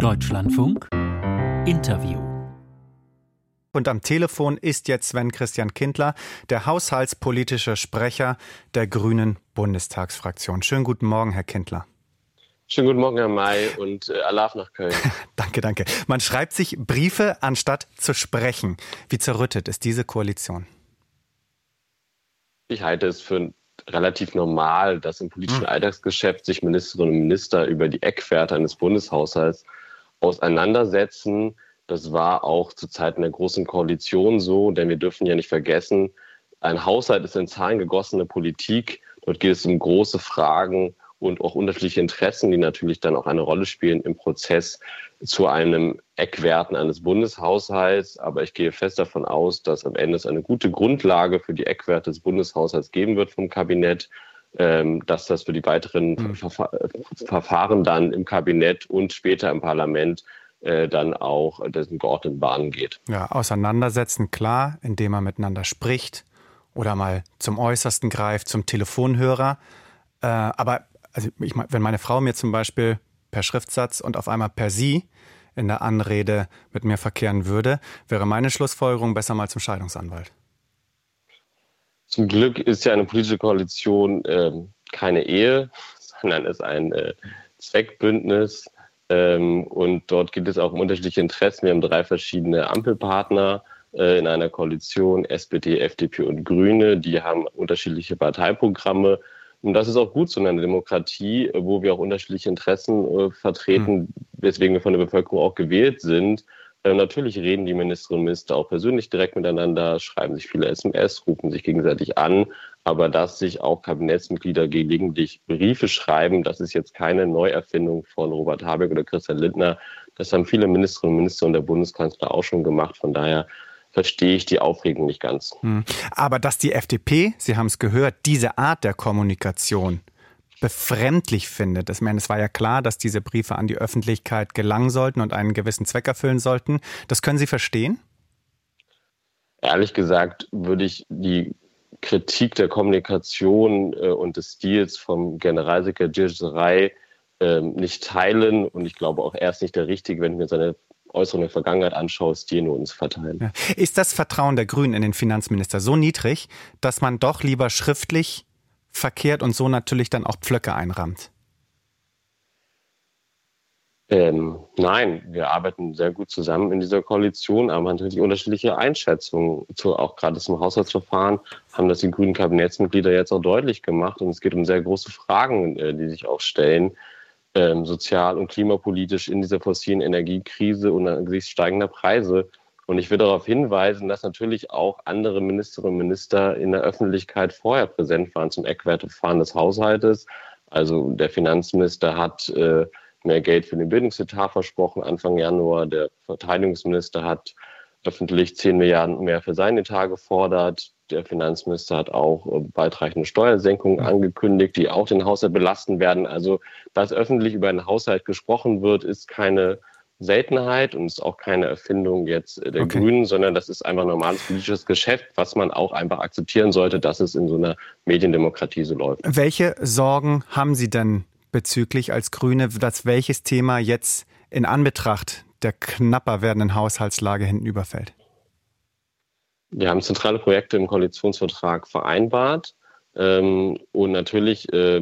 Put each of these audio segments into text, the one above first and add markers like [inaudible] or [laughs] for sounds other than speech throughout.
Deutschlandfunk Interview. Und am Telefon ist jetzt Sven Christian Kindler, der haushaltspolitische Sprecher der Grünen Bundestagsfraktion. Schönen guten Morgen, Herr Kindler. Schönen guten Morgen, Herr May, und äh, Alaf nach Köln. [laughs] danke, danke. Man schreibt sich Briefe, anstatt zu sprechen. Wie zerrüttet ist diese Koalition? Ich halte es für relativ normal, dass im politischen hm. Alltagsgeschäft sich Ministerinnen und Minister über die Eckwerte eines Bundeshaushalts auseinandersetzen. Das war auch zu Zeiten der Großen Koalition so, denn wir dürfen ja nicht vergessen, ein Haushalt ist in Zahlen gegossene Politik. Dort geht es um große Fragen und auch unterschiedliche Interessen, die natürlich dann auch eine Rolle spielen im Prozess zu einem Eckwerten eines Bundeshaushalts. Aber ich gehe fest davon aus, dass am Ende es eine gute Grundlage für die Eckwerte des Bundeshaushalts geben wird vom Kabinett, dass das für die weiteren mhm. Verfahren dann im Kabinett und später im Parlament äh, dann auch dessen geordneten Bahnen geht. Ja, auseinandersetzen, klar, indem man miteinander spricht oder mal zum Äußersten greift, zum Telefonhörer. Äh, aber also ich, wenn meine Frau mir zum Beispiel per Schriftsatz und auf einmal per Sie in der Anrede mit mir verkehren würde, wäre meine Schlussfolgerung besser mal zum Scheidungsanwalt. Zum Glück ist ja eine politische Koalition äh, keine Ehe, sondern ist ein äh, Zweckbündnis. Ähm, und dort geht es auch um unterschiedliche Interessen. Wir haben drei verschiedene Ampelpartner äh, in einer Koalition, SPD, FDP und Grüne. Die haben unterschiedliche Parteiprogramme. Und das ist auch gut so in einer Demokratie, wo wir auch unterschiedliche Interessen äh, vertreten, mhm. weswegen wir von der Bevölkerung auch gewählt sind. Äh, natürlich reden die Ministerinnen und Minister auch persönlich direkt miteinander, schreiben sich viele SMS, rufen sich gegenseitig an. Aber dass sich auch Kabinettsmitglieder gelegentlich Briefe schreiben, das ist jetzt keine Neuerfindung von Robert Habeck oder Christian Lindner. Das haben viele Ministerinnen und Minister und der Bundeskanzler auch schon gemacht. Von daher verstehe ich die Aufregung nicht ganz. Hm. Aber dass die FDP, Sie haben es gehört, diese Art der Kommunikation befremdlich findet. Ich meine, es war ja klar, dass diese Briefe an die Öffentlichkeit gelangen sollten und einen gewissen Zweck erfüllen sollten. Das können Sie verstehen? Ehrlich gesagt würde ich die Kritik der Kommunikation äh, und des Stils vom Generalsekretär Gilles äh, nicht teilen. Und ich glaube auch, er ist nicht der Richtige, wenn ich mir seine Äußerungen der Vergangenheit anschaue, Stilnoten zu verteilen. Ja. Ist das Vertrauen der Grünen in den Finanzminister so niedrig, dass man doch lieber schriftlich verkehrt und so natürlich dann auch Pflöcke einrammt? Ähm, nein, wir arbeiten sehr gut zusammen in dieser Koalition, aber natürlich unterschiedliche Einschätzungen, zu, auch gerade zum Haushaltsverfahren, haben das die grünen Kabinettsmitglieder jetzt auch deutlich gemacht. Und es geht um sehr große Fragen, äh, die sich auch stellen, ähm, sozial- und klimapolitisch in dieser fossilen Energiekrise und angesichts steigender Preise. Und ich will darauf hinweisen, dass natürlich auch andere Ministerinnen und Minister in der Öffentlichkeit vorher präsent waren zum Eckwertefahren des Haushaltes. Also der Finanzminister hat äh, mehr Geld für den Bildungsetat versprochen Anfang Januar. Der Verteidigungsminister hat öffentlich 10 Milliarden mehr für seinen Etat gefordert. Der Finanzminister hat auch äh, weitreichende Steuersenkungen angekündigt, die auch den Haushalt belasten werden. Also, dass öffentlich über einen Haushalt gesprochen wird, ist keine Seltenheit und ist auch keine Erfindung jetzt der okay. Grünen, sondern das ist einfach normales politisches Geschäft, was man auch einfach akzeptieren sollte, dass es in so einer Mediendemokratie so läuft. Welche Sorgen haben Sie denn bezüglich als Grüne, dass welches Thema jetzt in Anbetracht der knapper werdenden Haushaltslage hinten überfällt? Wir haben zentrale Projekte im Koalitionsvertrag vereinbart. Ähm, und natürlich äh,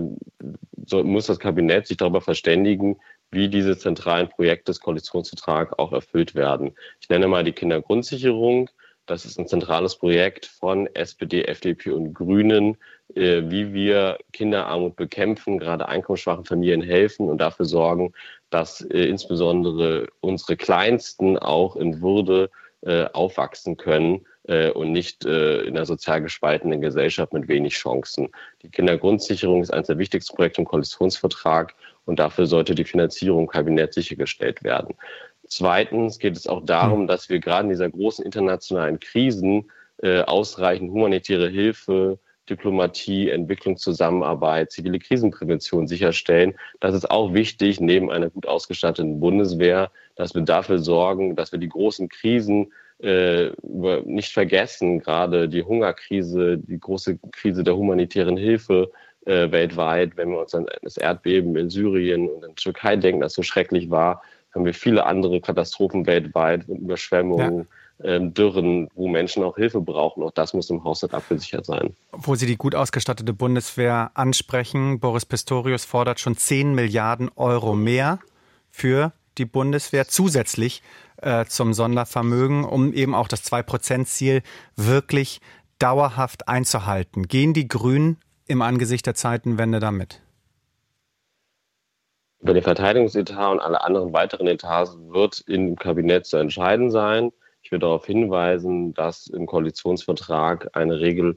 muss das Kabinett sich darüber verständigen, wie diese zentralen Projekte des Koalitionsvertrags auch erfüllt werden. Ich nenne mal die Kindergrundsicherung. Das ist ein zentrales Projekt von SPD, FDP und Grünen, äh, wie wir Kinderarmut bekämpfen, gerade einkommensschwachen Familien helfen und dafür sorgen, dass äh, insbesondere unsere Kleinsten auch in Würde äh, aufwachsen können äh, und nicht äh, in einer sozial gespaltenen Gesellschaft mit wenig Chancen. Die Kindergrundsicherung ist eines der wichtigsten Projekte im Koalitionsvertrag und dafür sollte die Finanzierung im Kabinett sichergestellt werden. Zweitens geht es auch darum, dass wir gerade in dieser großen internationalen Krisen äh, ausreichend humanitäre Hilfe, Diplomatie, Entwicklungszusammenarbeit, zivile Krisenprävention sicherstellen. Das ist auch wichtig neben einer gut ausgestatteten Bundeswehr, dass wir dafür sorgen, dass wir die großen Krisen äh, nicht vergessen, gerade die Hungerkrise, die große Krise der humanitären Hilfe äh, weltweit, wenn wir uns an das Erdbeben in Syrien und in der Türkei denken, das so schrecklich war, haben wir viele andere Katastrophen weltweit, Überschwemmungen, ja. ähm, Dürren, wo Menschen auch Hilfe brauchen. Auch das muss im Haushalt abgesichert sein. Wo Sie die gut ausgestattete Bundeswehr ansprechen, Boris Pistorius fordert schon 10 Milliarden Euro mehr für die Bundeswehr zusätzlich äh, zum Sondervermögen, um eben auch das 2-Prozent-Ziel wirklich dauerhaft einzuhalten. Gehen die Grünen im Angesicht der Zeitenwende damit? Über den Verteidigungsetat und alle anderen weiteren Etats wird im Kabinett zu entscheiden sein. Ich will darauf hinweisen, dass im Koalitionsvertrag eine Regel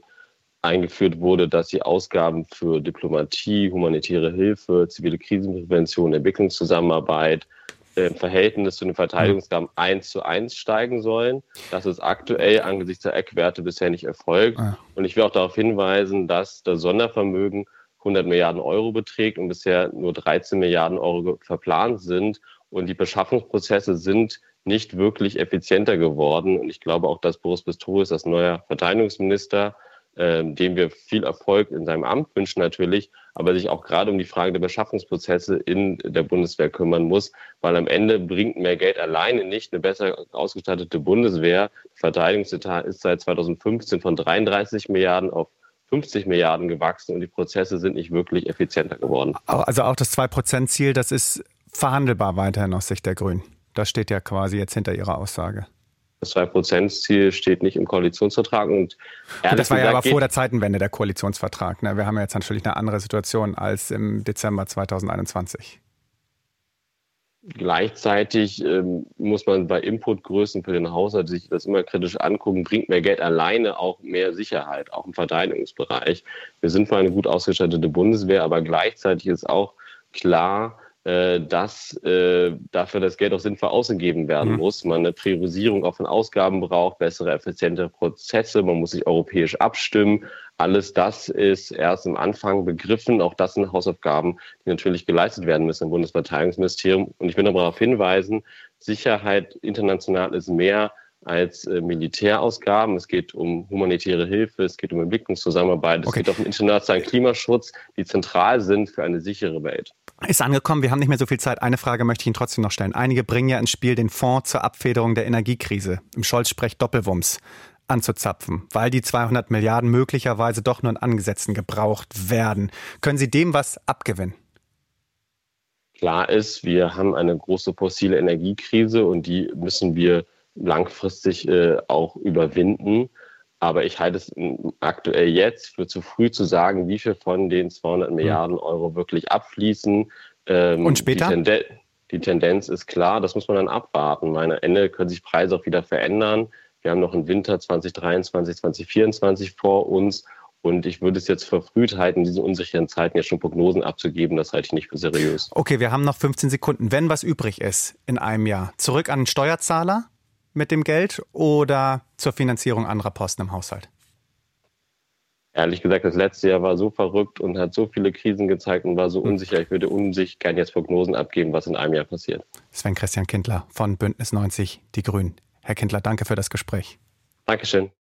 eingeführt wurde, dass die Ausgaben für Diplomatie, humanitäre Hilfe, zivile Krisenprävention, Entwicklungszusammenarbeit im Verhältnis zu den Verteidigungsgaben eins zu eins steigen sollen. Das ist aktuell angesichts der Eckwerte bisher nicht erfolgt. Ah. Und ich will auch darauf hinweisen, dass das Sondervermögen 100 Milliarden Euro beträgt und bisher nur 13 Milliarden Euro verplant sind. Und die Beschaffungsprozesse sind nicht wirklich effizienter geworden. Und ich glaube auch, dass Boris Pistorius als neuer Verteidigungsminister äh, dem wir viel Erfolg in seinem Amt wünschen natürlich, aber sich auch gerade um die Frage der Beschaffungsprozesse in der Bundeswehr kümmern muss, weil am Ende bringt mehr Geld alleine nicht eine besser ausgestattete Bundeswehr. Verteidigungsetat ist seit 2015 von 33 Milliarden auf 50 Milliarden gewachsen und die Prozesse sind nicht wirklich effizienter geworden. Also auch das 2-Prozent-Ziel, das ist verhandelbar weiterhin aus Sicht der Grünen. Das steht ja quasi jetzt hinter Ihrer Aussage. Das 2%-Ziel steht nicht im Koalitionsvertrag. Und, und das war ja aber vor der Zeitenwende der Koalitionsvertrag. Ne? Wir haben ja jetzt natürlich eine andere Situation als im Dezember 2021. Gleichzeitig ähm, muss man bei Inputgrößen für den Haushalt sich das immer kritisch angucken. Bringt mehr Geld alleine auch mehr Sicherheit, auch im Verteidigungsbereich? Wir sind für eine gut ausgestattete Bundeswehr, aber gleichzeitig ist auch klar, dass äh, dafür das Geld auch sinnvoll ausgegeben werden mhm. muss. Man eine Priorisierung auch von Ausgaben braucht, bessere, effiziente Prozesse, man muss sich europäisch abstimmen. Alles das ist erst im Anfang begriffen. Auch das sind Hausaufgaben, die natürlich geleistet werden müssen im Bundesverteidigungsministerium. Und ich will noch darauf hinweisen, Sicherheit international ist mehr als äh, Militärausgaben. Es geht um humanitäre Hilfe, es geht um Entwicklungszusammenarbeit, okay. es geht auch um internationalen Klimaschutz, die zentral sind für eine sichere Welt. Ist angekommen, wir haben nicht mehr so viel Zeit. Eine Frage möchte ich Ihnen trotzdem noch stellen. Einige bringen ja ins Spiel den Fonds zur Abfederung der Energiekrise. Im Scholz spricht Doppelwumms anzuzapfen, weil die 200 Milliarden möglicherweise doch nur in Angesetzen gebraucht werden. Können Sie dem was abgewinnen? Klar ist, wir haben eine große fossile Energiekrise und die müssen wir langfristig äh, auch überwinden. Aber ich halte es aktuell jetzt für zu früh zu sagen, wie viel von den 200 hm. Milliarden Euro wirklich abfließen. Ähm, Und später? Die, Tenden die, Tendenz ist klar, das muss man dann abwarten. Am Ende können sich Preise auch wieder verändern. Wir haben noch einen Winter 2023, 2024 vor uns. Und ich würde es jetzt verfrüht halten, in diesen unsicheren Zeiten jetzt schon Prognosen abzugeben. Das halte ich nicht für seriös. Okay, wir haben noch 15 Sekunden. Wenn was übrig ist in einem Jahr, zurück an den Steuerzahler mit dem Geld oder zur Finanzierung anderer Posten im Haushalt? Ehrlich gesagt, das letzte Jahr war so verrückt und hat so viele Krisen gezeigt und war so hm. unsicher. Ich würde unsicher gerne jetzt Prognosen abgeben, was in einem Jahr passiert. Sven Christian Kindler von Bündnis 90 Die Grünen. Herr Kindler, danke für das Gespräch. Dankeschön.